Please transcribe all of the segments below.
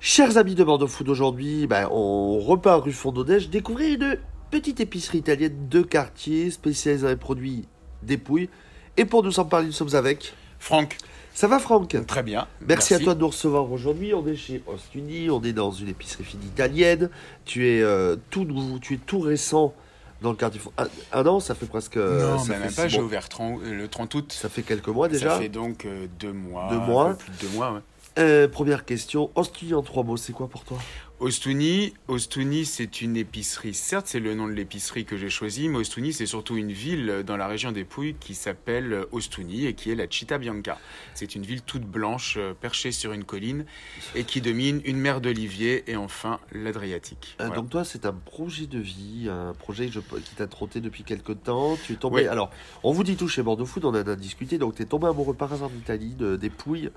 Chers amis de Bordeaux Food, aujourd'hui, ben, on repart rue Fondonège découvrir une petite épicerie italienne de quartier spécialisée dans les produits dépouilles. Et pour nous en parler, nous sommes avec Franck. Ça va Franck? Très bien. Merci, à toi de nous recevoir aujourd'hui. On est chez Ostuni, on est dans une épicerie fine italienne. Tu es euh, tout nouveau, tu es tout récent dans le quartier. Un, un an, ça fait presque. Non, ça mais fait même pas. J'ai ouvert 30 euh, le 30 août. Ça fait quelques mois déjà. Ça fait donc euh, deux mois. Deux un mois. peu plus de deux mois, ouais. Euh, première question, Ostuni en trois mots, c'est quoi pour toi? Ostuni, Ostuni, c'est une épicerie. Certes, c'est le nom de l'épicerie que j'ai choisi, mais Ostuni, c'est surtout une ville dans la région des Pouilles qui s'appelle Ostuni et qui est la Città Bianca. C'est une ville toute blanche, euh, perchée sur une colline et qui domine une mer d'Olivier et enfin l'Adriatique. Euh, Voilà. Donc toi, c'est un projet de vie, un projet je- qui t'a trotté depuis quelque temps. Tu es tombé. Oui. Alors, on vous dit tout chez Bordeaux Food, on en a discuté. Donc, tu es tombé amoureux par hasard d'Italie, de, des Pouilles.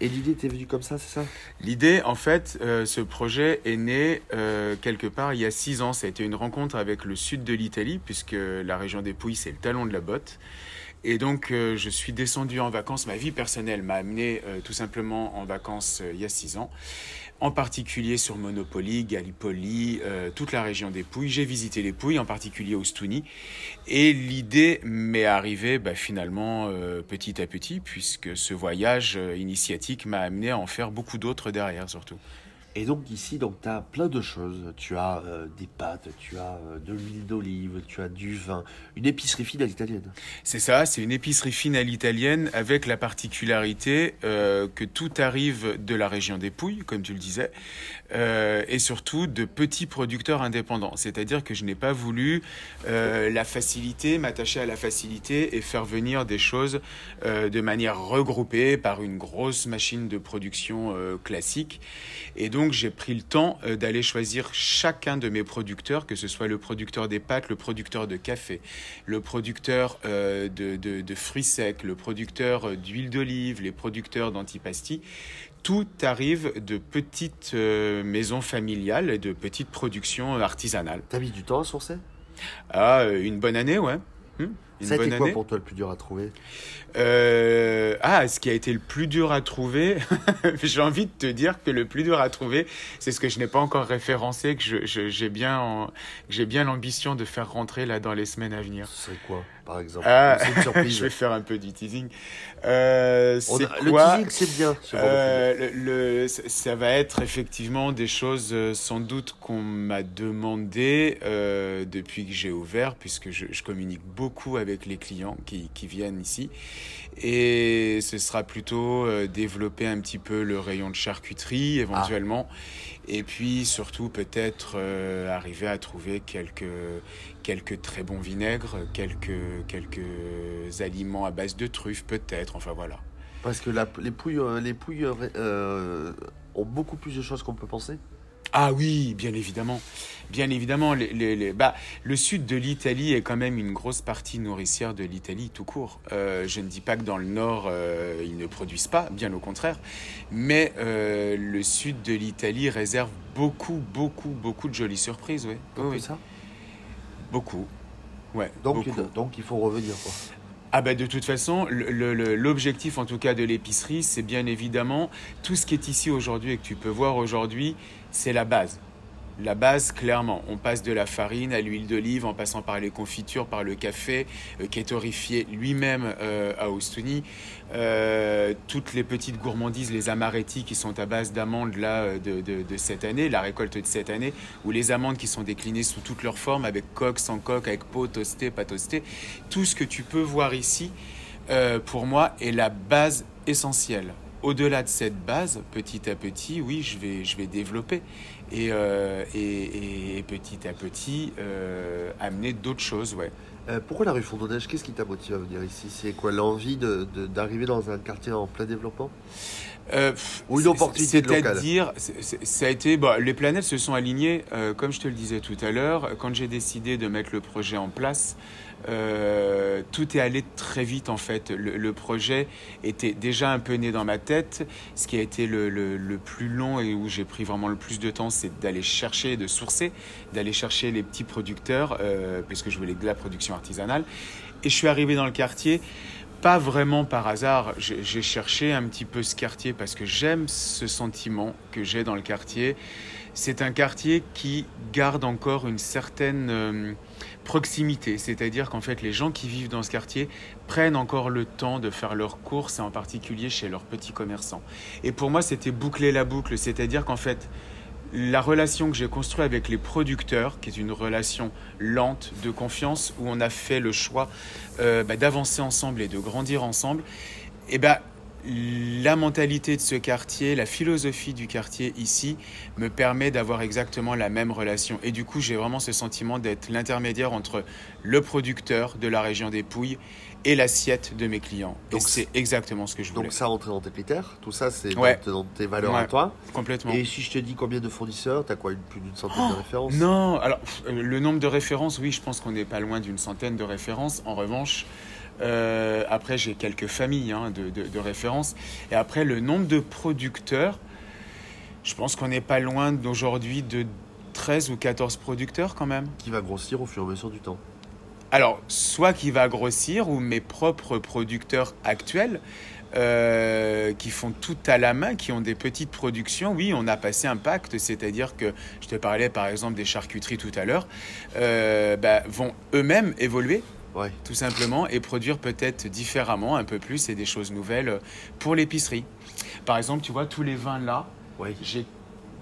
Et l'idée t'est venue comme ça, c'est ça? L'idée, en fait, euh, ce projet est né euh, quelque part il y a six ans. Ça a été une rencontre avec le sud de l'Italie, puisque la région des Pouilles, c'est le talon de la botte. Et donc, euh, je suis descendu en vacances. Ma vie personnelle m'a amené euh, tout simplement en vacances euh, il y a six ans. En particulier sur Monopoly, Gallipoli, toute la région des Pouilles. J'ai visité les Pouilles, en particulier Ostuni. Et l'idée m'est arrivée bah, finalement petit à petit, puisque ce voyage initiatique m'a amené à en faire beaucoup d'autres derrière surtout. Et donc, ici, donc, tu as plein de choses. Tu as euh, des pâtes, tu as euh, de l'huile d'olive, tu as du vin. Une épicerie fine à l'italienne. C'est ça, c'est une épicerie fine à l'italienne avec la particularité euh, que tout arrive de la région des Pouilles, comme tu le disais, et surtout de petits producteurs indépendants. C'est-à-dire que je n'ai pas voulu la facilité, m'attacher à la facilité et faire venir des choses de manière regroupée par une grosse machine de production classique. Et donc j'ai pris le temps euh, d'aller choisir chacun de mes producteurs, que ce soit le producteur des pâtes, le producteur de café, le producteur euh, de, de- de fruits secs, le producteur euh, d'huile d'olive, les producteurs d'antipasti. Tout arrive de petites euh, maisons familiales et de petites productions artisanales. T'as mis du temps à sourcer? Ah, une bonne année, ouais. Hmm, une Ça a bonne été quoi année. pour toi le plus dur à trouver? Euh, ah, ce qui a été le plus dur à trouver, j'ai envie de te dire que le plus dur à trouver, c'est ce que je n'ai pas encore référencé, que je- je- j'ai bien, en- que j'ai bien l'ambition de faire rentrer là dans les semaines à venir. Ce serait quoi, par exemple Ah, une surprise. je vais faire un peu du teasing. Euh, On a- le quoi teasing, c'est bien. Euh, le, le- ça- va être effectivement des choses euh, sans doute qu'on m'a demandé euh, depuis que j'ai ouvert, puisque je, je communique beaucoup avec les clients qui, qui viennent ici. Et ce sera plutôt euh, développer un petit peu le rayon de charcuterie éventuellement. Et puis surtout peut-être euh, arriver à trouver quelques, quelques très bons vinaigres, quelques, quelques aliments à base de truffes peut-être. Enfin voilà. Parce que la- les pouilles, les pouilles euh, euh, ont beaucoup plus de choses qu'on peut penser. Ah oui, bien évidemment. Bien évidemment, les, les- les- bah, le sud de l'Italie est quand même une grosse partie nourricière de l'Italie tout court. Euh, je ne dis pas que dans le nord, euh, ils ne produisent pas, bien au contraire. Mais euh, le sud de l'Italie réserve beaucoup, beaucoup, beaucoup de jolies surprises. Oui, Donc, oui. ça? Beaucoup. Ouais, Donc, donc il faut revenir. Quoi. Ah bah de toute façon, l'objectif en tout cas de l'épicerie, c'est bien évidemment tout ce qui est ici aujourd'hui et que tu peux voir aujourd'hui, c'est la base. La base, clairement, on passe de la farine à l'huile d'olive en passant par les confitures, par le café, euh, qui est torréfié lui-même euh, à Ostuni. Euh, toutes les petites gourmandises, les amaretti qui sont à base d'amandes là de, de- cette année, la récolte de cette année, ou les amandes qui sont déclinées sous toutes leurs formes, avec coque, sans coque, avec peau, toastée, pas toastée. Tout ce que tu peux voir ici, pour moi, est la base essentielle. Au-delà de cette base, petit à petit, oui, je vais, je vais développer et, euh, et, et petit à petit euh, amener d'autres choses, ouais. Euh, pourquoi la rue Fondonège Qu'est-ce qui t'a motivé à venir ici? C'est quoi l'envie d'arriver dans un quartier en plein développement? Ou une opportunité locale. C'est-à-dire, c'est- c'est- ça a été, bah, les planètes se sont alignées, comme je te le disais tout à l'heure, quand j'ai décidé de mettre le projet en place. Euh, tout est allé très vite en fait. Le, projet était déjà un peu né dans ma tête. Ce qui a été le, le- plus long et où j'ai pris vraiment le plus de temps, c'est d'aller chercher, de sourcer, d'aller chercher les petits producteurs, euh, parce que je voulais de la production artisanale. Et je suis arrivé dans le quartier pas vraiment par hasard. J'ai j'ai cherché un petit peu ce quartier parce que j'aime ce sentiment que j'ai dans le quartier. C'est un quartier qui garde encore une certaine euh, proximité, c'est-à-dire qu'en fait les gens qui vivent dans ce quartier prennent encore le temps de faire leurs courses, et en particulier chez leurs petits commerçants. Et pour moi, c'était boucler la boucle, c'est-à-dire qu'en fait, la relation que j'ai construite avec les producteurs, qui est une relation lente de confiance, où on a fait le choix euh, bah, d'avancer ensemble et de grandir ensemble, et ben la mentalité de ce quartier, la philosophie du quartier ici me permet d'avoir exactement la même relation. Et du coup, j'ai vraiment ce sentiment d'être l'intermédiaire entre le producteur de la région des Pouilles et l'assiette de mes clients. Donc, et c'est exactement ce que je voulais. Donc ça rentre dans tes critères, tout ça c'est Ouais. dans, tes valeurs Ouais. à toi. Complètement. Et si je te dis combien de fournisseurs, t'as quoi Plus d'une centaine de références? Oh, Non, alors le nombre de références, oui, je pense qu'on n'est pas loin d'une centaine de références. En revanche, euh, après j'ai quelques familles hein, de, de- de références. Et après le nombre de producteurs, je pense qu'on n'est pas loin d'aujourd'hui de 13 ou 14 producteurs quand même. Qui va grossir au fur et à mesure du temps. Alors, soit qui va grossir, ou mes propres producteurs actuels, euh, qui font tout à la main, qui ont des petites productions, oui, on a passé un pacte, c'est-à-dire que, je te parlais par exemple des charcuteries tout à l'heure, euh, bah, vont eux-mêmes évoluer, Ouais. tout simplement, et produire peut-être différemment, un peu plus, et des choses nouvelles pour l'épicerie. Par exemple, tu vois, tous les vins là, Ouais. j'ai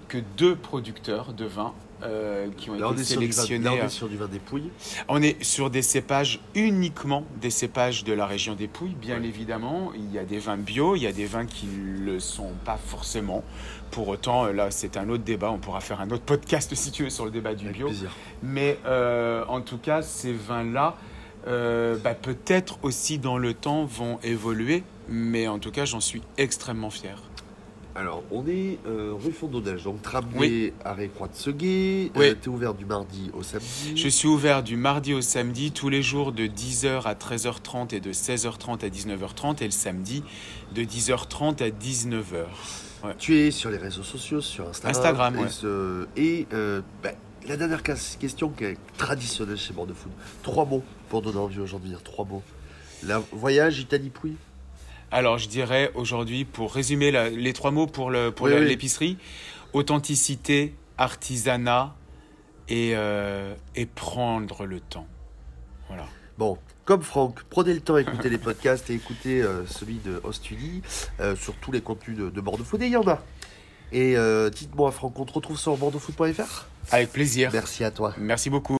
que deux producteurs de vins euh, qui ont Là été sélectionnés. là, on euh, est sur du vin des Pouilles. on est sur des cépages uniquement des cépages de la région des Pouilles, bien Ouais. évidemment. Il y a des vins bio, il y a des vins qui ne le sont pas forcément. Pour autant, euh, là, c'est un autre débat. On pourra faire un autre podcast si tu veux sur le débat du Avec bio. plaisir. Mais euh, en tout cas, ces vins-là, euh, bah, peut-être aussi dans le temps vont évoluer. Mais en tout cas, j'en suis extrêmement fier. Alors, on est euh, rue Fondonnage, donc tramway Oui. arrêt Croix de Seguet. Oui. tu es ouvert du mardi au samedi. Je suis ouvert du mardi au samedi, tous les jours de 10h à 13h30 et de 16h30 à 19h30, et le samedi de 10h30 à 19h. Tu es sur les réseaux sociaux, sur Instagram. Instagram, et, ouais. ce- et, euh, la dernière question qui est traditionnelle chez Bord de Food. Trois mots pour donner envie aux gens de venir. Trois mots. La voyage, Italie, Pouille. Alors, je dirais aujourd'hui, pour résumer la- les trois mots pour le- pour Oui, la- oui. l'épicerie, authenticité, artisanat et, euh, et prendre le temps. Voilà. Bon, comme Franck, prenez le temps d'écouter les podcasts et écoutez euh, celui de Ostuli euh, sur tous les contenus de, de Bord de Food. Et il y en a. Et euh, dites-moi, Franck, on te retrouve sur bordeauxfoot.fr Avec plaisir. Merci à toi. Merci beaucoup.